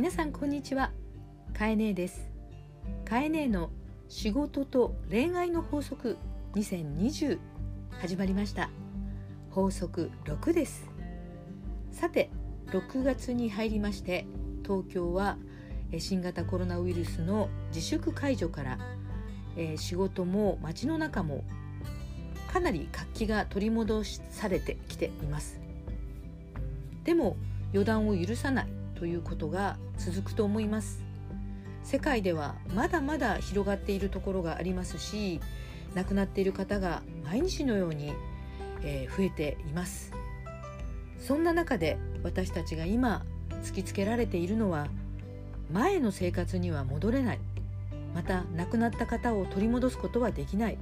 皆さんこんにちは。かえねえです。かえねえの仕事と恋愛の法則2020始まりました。法則6です。さて6月に入りまして東京は新型コロナウイルスの自粛解除から、えー、仕事も街の中もかなり活気が取り戻されてきています。でも予断を許さない。ということが続くと思います。世界ではまだまだ広がっているところがありますし亡くなっている方が毎日のように、えー、増えています。そんな中で私たちが今突きつけられているのは前の生活には戻れない。また亡くなった方を取り戻すことはできない。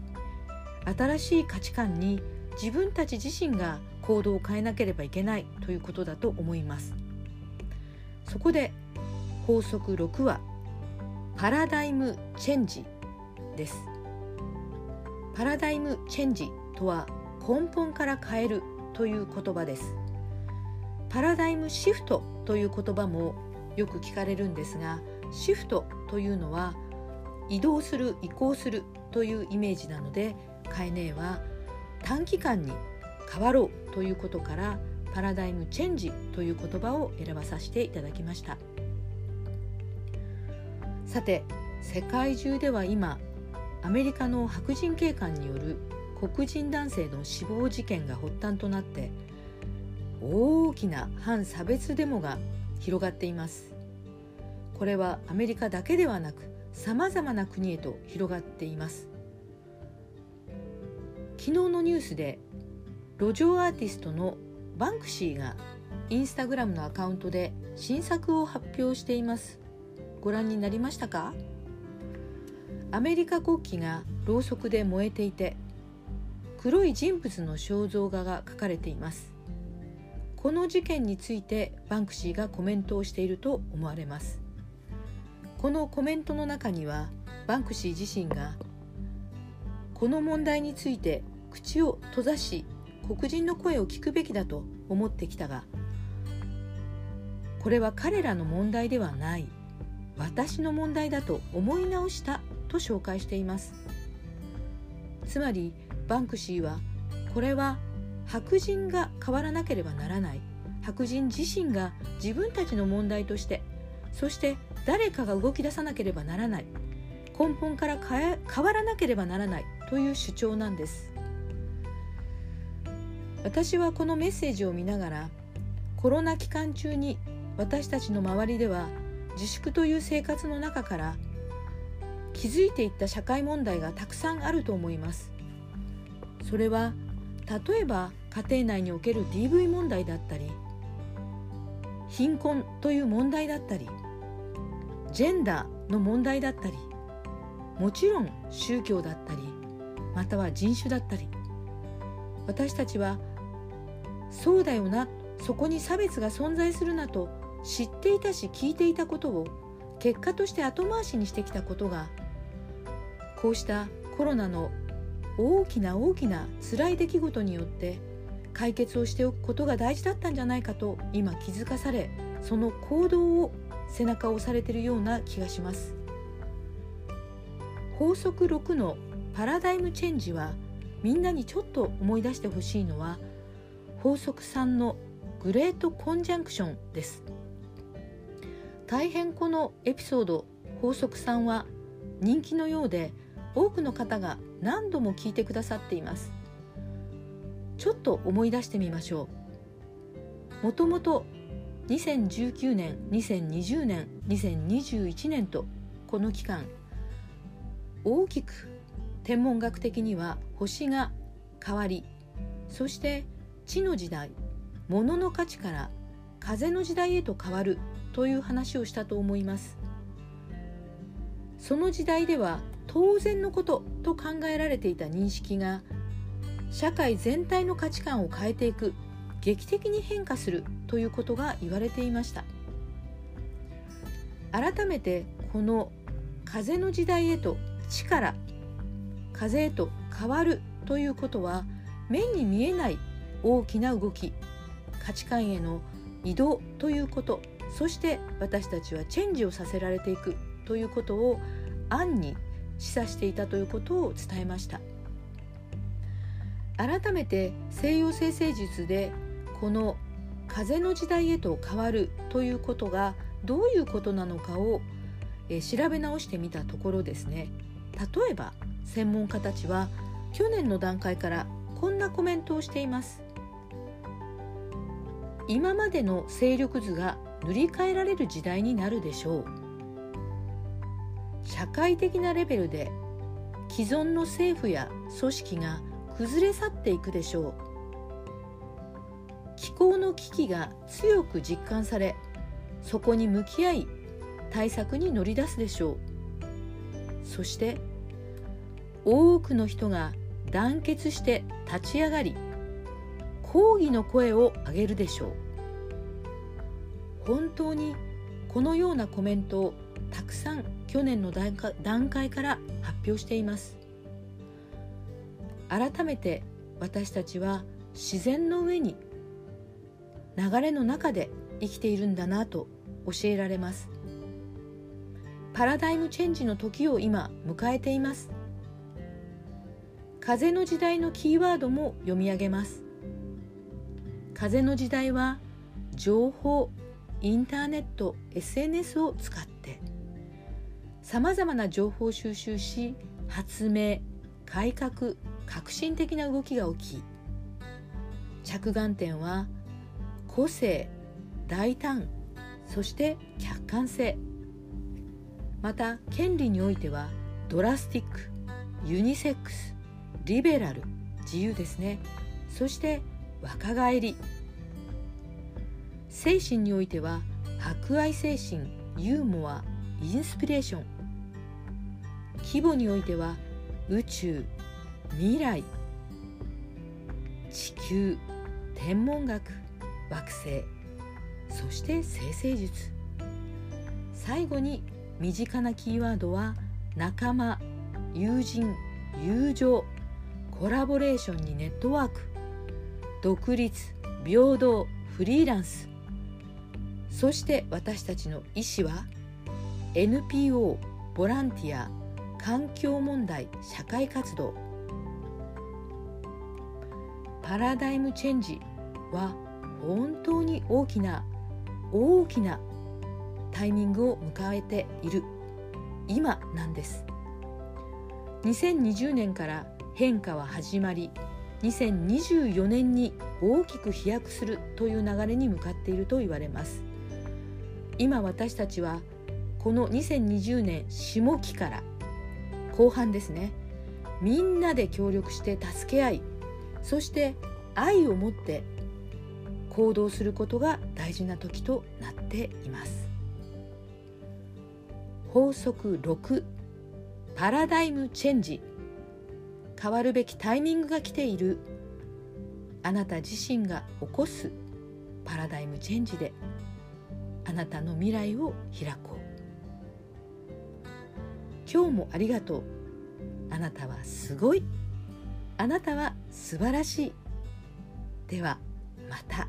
新しい価値観に自分たち自身が行動を変えなければいけないということだと思います。そこで法則6はパラダイムチェンジです。パラダイムチェンジとは根本から変えるという言葉です。パラダイムシフトという言葉もよく聞かれるんですがシフトというのは移動する移行するというイメージなのでカエネは短期間に変わろうということからパラダイムチェンジという言葉を選ばさせていただきました。さて世界中では今アメリカの白人警官による黒人男性の死亡事件が発端となって大きな反差別デモが広がっています。これはアメリカだけではなくさまざまな国へと広がっています。昨日のニュースで路上アーティストのバンクシーがインスタグラムのアカウントで新作を発表しています。ご覧になりましたか？アメリカ国旗がろうそくで燃えていて黒い人物の肖像画が描かれています。この事件についてバンクシーがコメントをしていると思われます。このコメントの中にはバンクシー自身がこの問題について口を閉ざし黒人の声を聞くべきだと思ってきたがこれは彼らの問題ではない。私の問題だと思い直したと紹介しています。つまりバンクシーはこれは白人が変わらなければならない。白人自身が自分たちの問題としてそして誰かが動き出さなければならない。根本から変わらなければならないという主張なんです。私はこのメッセージを見ながらコロナ期間中に私たちの周りでは自粛という生活の中から気づいていった社会問題がたくさんあると思います。それは例えば家庭内における DV 問題だったり貧困という問題だったりジェンダーの問題だったりもちろん宗教だったりまたは人種だったり私たちはそうだよな。そこに差別が存在するなと知っていたし聞いていたことを結果として後回しにしてきたことがこうしたコロナの大きな大きな辛い出来事によって解決をしておくことが大事だったんじゃないかと今気づかされその行動を背中を押されているような気がします。法則6のパラダイムチェンジはみんなにちょっと思い出してほしいのは法則3のグレートコンジャンクションです。大変このエピソード法則3は人気のようで多くの方が何度も聞いてくださっています。ちょっと思い出してみましょう。もともと2019年2020年2021年とこの期間大きく天文学的には星が変わりそして地の時代物の価値から風の時代へと変わるという話をしたと思います。その時代では当然のことと考えられていた認識が社会全体の価値観を変えていく劇的に変化するということが言われていました。改めてこの風の時代へと地から風へと変わるということは目に見えない大きな動き価値観への移動ということそして私たちはチェンジをさせられていくということを暗に示唆していたということを伝えました。改めて西洋生成術でこの風の時代へと変わるということがどういうことなのかを調べ直してみたところですね。例えば専門家たちは去年の段階からこんなコメントをしています。今までの勢力図が塗り替えられる時代になるでしょう。社会的なレベルで既存の政府や組織が崩れ去っていくでしょう。気候の危機が強く実感されそこに向き合い対策に乗り出すでしょう。そして多くの人が団結して立ち上がり抗議の声を上げるでしょう本当にこのようなコメントをたくさん去年の段階から発表しています改めて私たちは自然の上に流れの中で生きているんだなと教えられますパラダイムチェンジの時を今迎えています風の時代のキーワードも読み上げます風の時代は情報インターネット SNS を使ってさまざまな情報を収集し発明改革革新的な動きが起き着眼点は個性大胆そして客観性。また権利においてはドラスティックユニセックスリベラル自由ですね。そして若返り。精神においては博愛精神ユーモアインスピレーション。規模においては宇宙未来。地球天文学惑星。そして生成術。最後に身近なキーワードは仲間友人友情。コラボレーションにネットワーク。独立平等フリーランス。そして私たちの意思は NPO ボランティア環境問題社会活動。パラダイムチェンジは本当に大きな大きなタイミングを迎えている。今なんです。2020年から変化は始まり2024年に大きく飛躍するという流れに向かっていると言われます。今私たちはこの2020年下期から後半ですね。みんなで協力して助け合いそして愛を持って行動することが大事な時となっています。法則6パラダイムチェンジ。変わるべきタイミングが来ている。あなた自身が起こすパラダイムチェンジであなたの未来を開こう。今日もありがとう。あなたはすごい。あなたは素晴らしい。ではまた。